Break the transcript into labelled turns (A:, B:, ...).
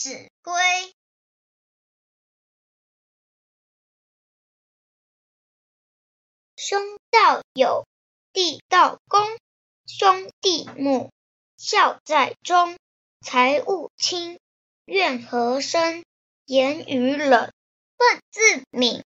A: 子规》。兄道友，弟道恭，兄弟睦，孝在中。财物轻，怨和生，言语冷，忿自泯。